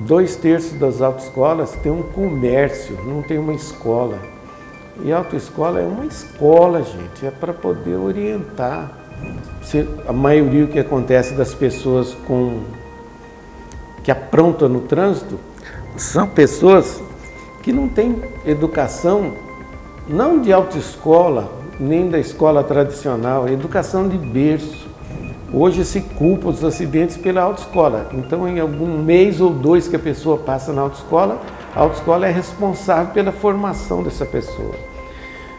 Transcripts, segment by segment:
dois terços das autoescolas tem um comércio, não tem uma escola. E autoescola é uma escola, gente, é para poder orientar. A maioria que acontece das pessoas com que aprontam no trânsito são pessoas que não têm educação, não de autoescola, nem da escola tradicional, é educação de berço. Hoje se culpa os acidentes pela autoescola. Então, em algum mês ou dois que a pessoa passa na autoescola, a autoescola é responsável pela formação dessa pessoa.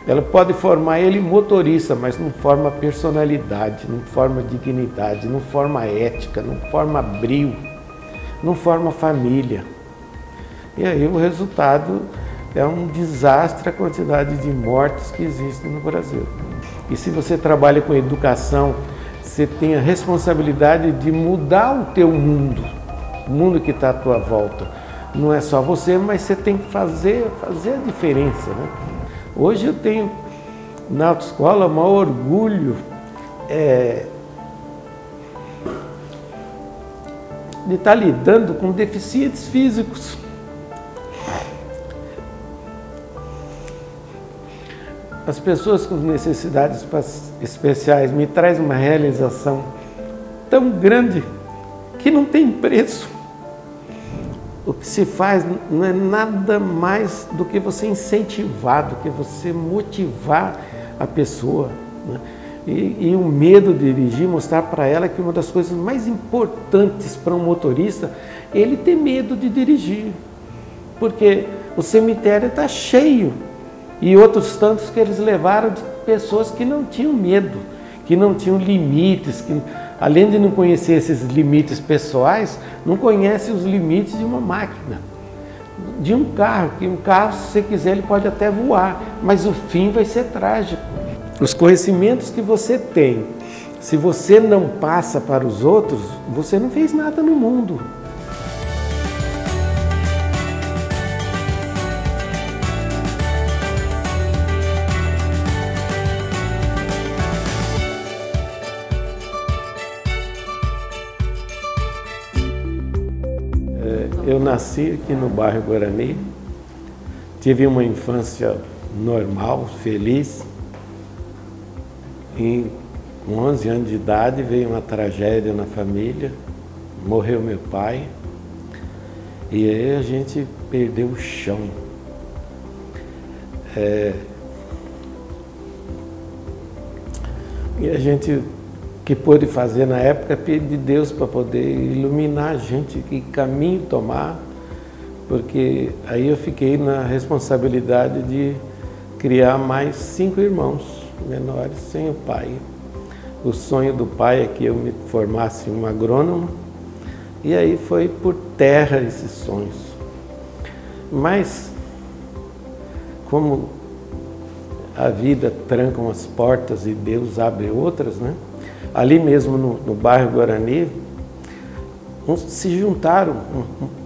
Ela pode formar ele motorista, mas não forma personalidade, não forma dignidade, não forma ética, não forma brio, não forma família. E aí o resultado é um desastre a quantidade de mortes que existem no Brasil. E se você trabalha com educação, você tem a responsabilidade de mudar o teu mundo, o mundo que está à tua volta. Não é só você, mas você tem que fazer, fazer a diferença. Né? Hoje eu tenho na autoescola o maior orgulho é, de estar tá lidando com deficientes físicos. As pessoas com necessidades especiais me traz uma realização tão grande que não tem preço. O que se faz não é nada mais do que você incentivar, do que você motivar a pessoa. Né? E, e, o medo de dirigir, mostrar para ela que uma das coisas mais importantes para um motorista é ele ter medo de dirigir. Porque o cemitério está cheio e outros tantos que eles levaram de pessoas que não tinham medo, que não tinham limites, que além de não conhecer esses limites pessoais, não conhece os limites de uma máquina, de um carro, que um carro, se você quiser, ele pode até voar, mas o fim vai ser trágico. Os conhecimentos que você tem, se você não passa para os outros, você não fez nada no mundo. Eu nasci aqui no bairro Guarani, tive uma infância normal, feliz. E com 11 anos de idade veio uma tragédia na família, morreu meu pai. E aí a gente perdeu o chão. É... E a gente que pôde fazer na época pedir Deus para poder iluminar a gente, que caminho tomar, porque aí eu fiquei na responsabilidade de criar mais cinco irmãos menores sem o pai. O sonho do pai é que eu me formasse um agrônomo, e aí foi por terra esses sonhos. Mas, como a vida tranca umas portas e Deus abre outras, né? Ali mesmo no, no bairro Guarani, se juntaram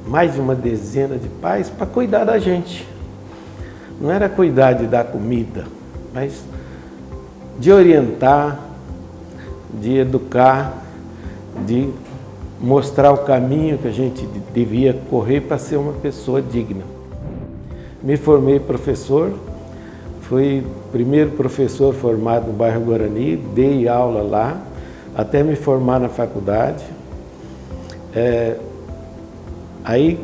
mais de uma dezena de pais para cuidar da gente. Não era cuidar de dar comida, mas de orientar, de educar, de mostrar o caminho que a gente devia correr para ser uma pessoa digna. Me formei professor, fui primeiro professor formado no bairro Guarani, dei aula lá, até me formar na faculdade. É, aí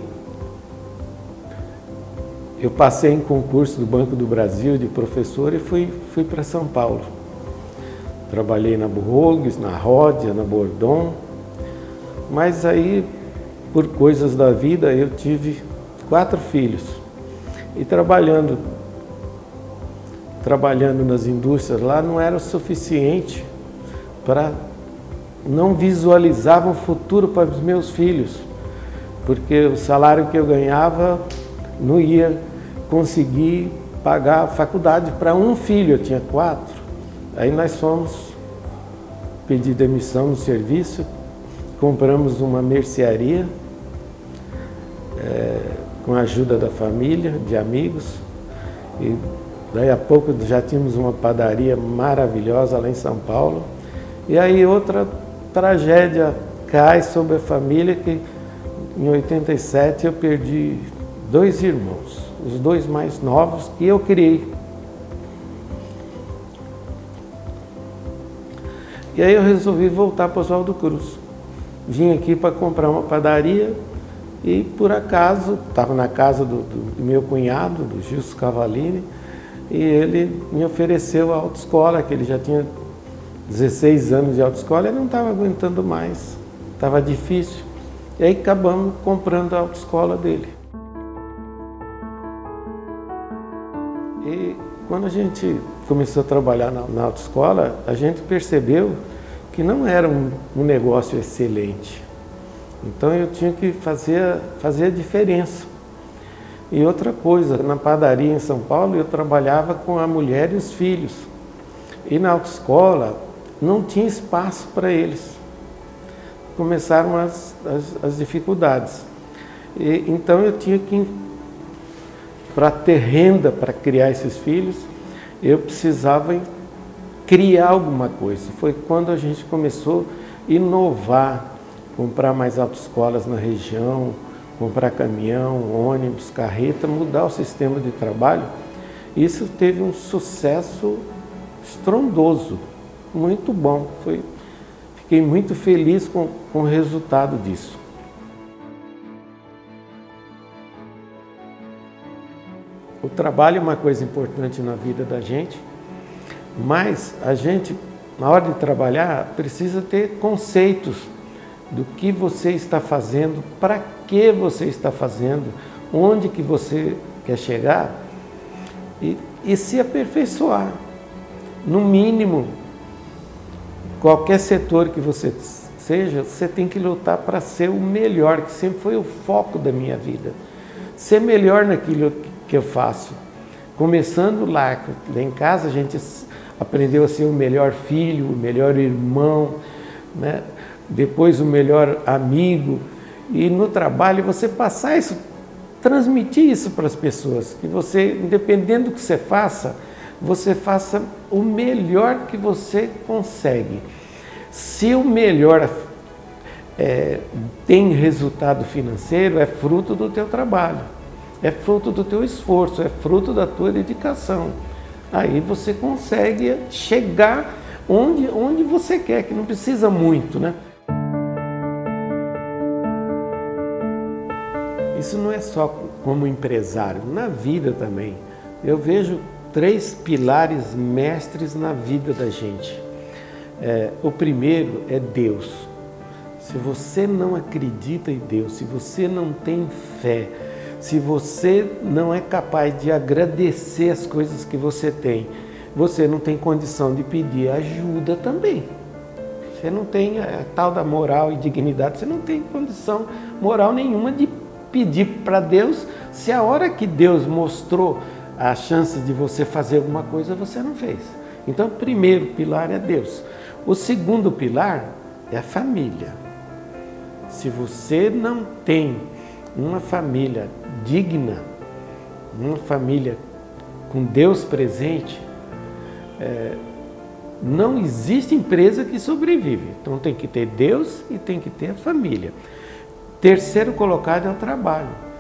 eu passei em concurso do Banco do Brasil de professor e fui, fui para São Paulo. Trabalhei na Burrogues, na Ródia, na Bordon, mas aí, por coisas da vida, eu tive quatro filhos. E trabalhando, trabalhando nas indústrias lá não era o suficiente para não visualizava um futuro para os meus filhos, porque o salário que eu ganhava não ia conseguir pagar a faculdade para um filho, eu tinha quatro. Aí nós fomos pedir demissão no serviço, compramos uma mercearia é, com a ajuda da família, de amigos, e daí a pouco já tínhamos uma padaria maravilhosa lá em São Paulo. E aí outra tragédia cai sobre a família que em 87 eu perdi dois irmãos, os dois mais novos que eu criei. E aí eu resolvi voltar para Oswaldo Cruz. Vim aqui para comprar uma padaria e por acaso estava na casa do, do, do, meu cunhado, do Gilson Cavalini, e ele me ofereceu a autoescola, que ele já tinha 16 anos de autoescola e não estava aguentando mais, estava difícil. E aí acabamos comprando a autoescola dele. E quando a gente começou a trabalhar na, na autoescola, a gente percebeu que não era um, um negócio excelente. Então eu tinha que fazer, fazer a diferença. E outra coisa, na padaria em São Paulo eu trabalhava com a mulher e os filhos. E na autoescola não tinha espaço para eles. Começaram as, as, as dificuldades. E, então eu tinha que, para ter renda para criar esses filhos, eu precisava criar alguma coisa. Foi quando a gente começou a inovar, comprar mais autoescolas na região, comprar caminhão, ônibus, carreta, mudar o sistema de trabalho. Isso teve um sucesso estrondoso muito bom. Foi, fiquei muito feliz com, com o resultado disso. O trabalho é uma coisa importante na vida da gente, mas a gente, na hora de trabalhar, precisa ter conceitos do que você está fazendo, para que você está fazendo, onde que você quer chegar e, e se aperfeiçoar. No mínimo, Qualquer setor que você seja, você tem que lutar para ser o melhor, que sempre foi o foco da minha vida. Ser melhor naquilo que eu faço. Começando lá, lá em casa a gente aprendeu a ser o melhor filho, o melhor irmão, né? depois o melhor amigo. E no trabalho você passar isso, transmitir isso para as pessoas, que você, independente do que você faça, você faça o melhor que você consegue. Se o melhor é, tem resultado financeiro, é fruto do teu trabalho, é fruto do teu esforço, é fruto da tua dedicação. Aí você consegue chegar onde, onde você quer, que não precisa muito, né? Isso não é só como empresário, na vida também. Eu vejo três pilares mestres na vida da gente. É, o primeiro é Deus. Se você não acredita em Deus, se você não tem fé, se você não é capaz de agradecer as coisas que você tem, você não tem condição de pedir ajuda também. Você não tem a tal da moral e dignidade, você não tem condição moral nenhuma de pedir para Deus se a hora que Deus mostrou a chance de você fazer alguma coisa você não fez. Então, o primeiro pilar é Deus. O segundo pilar é a família. Se você não tem uma família digna, uma família com Deus presente, é, não existe empresa que sobrevive. Então tem que ter Deus e tem que ter a família. Terceiro colocado é o trabalho.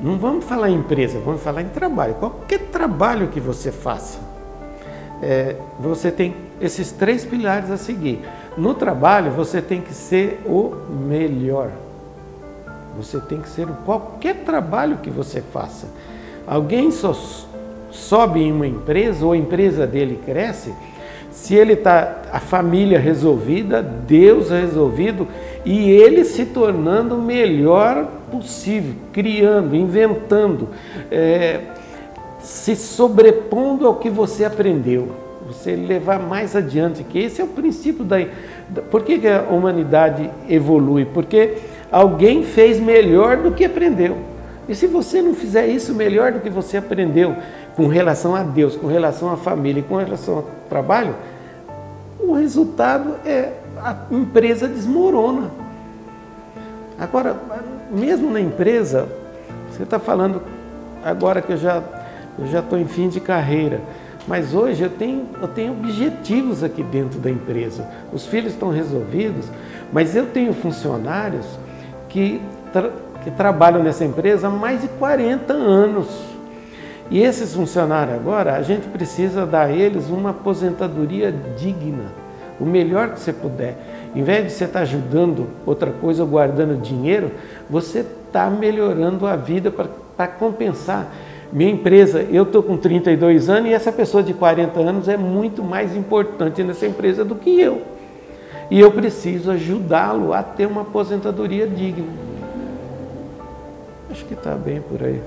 Não vamos falar em empresa, vamos falar em trabalho. Qualquer trabalho que você faça, é, você tem esses três pilares a seguir. No trabalho, você tem que ser o melhor. Você tem que ser qualquer trabalho que você faça. Alguém só sobe em uma empresa ou a empresa dele cresce se ele está a família resolvida, Deus resolvido e ele se tornando o melhor possível, criando, inventando, é, se sobrepondo ao que você aprendeu, você levar mais adiante, que esse é o princípio da. Por que, que a humanidade evolui? Porque alguém fez melhor do que aprendeu. E se você não fizer isso melhor do que você aprendeu com relação a Deus, com relação à família com relação ao trabalho, o resultado é a empresa desmorona. Agora, mesmo na empresa, você está falando agora que eu já eu já estou em fim de carreira, mas hoje eu tenho, eu tenho objetivos aqui dentro da empresa. Os filhos estão resolvidos, mas eu tenho funcionários que, tra que trabalham nessa empresa há mais de 40 anos. E esses funcionários agora, a gente precisa dar a eles uma aposentadoria digna, o melhor que você puder. Em vez de você estar ajudando outra coisa, guardando dinheiro, você está melhorando a vida para compensar. Minha empresa, eu estou com 32 anos e essa pessoa de 40 anos é muito mais importante nessa empresa do que eu. E eu preciso ajudá-lo a ter uma aposentadoria digna. Acho que está bem por aí.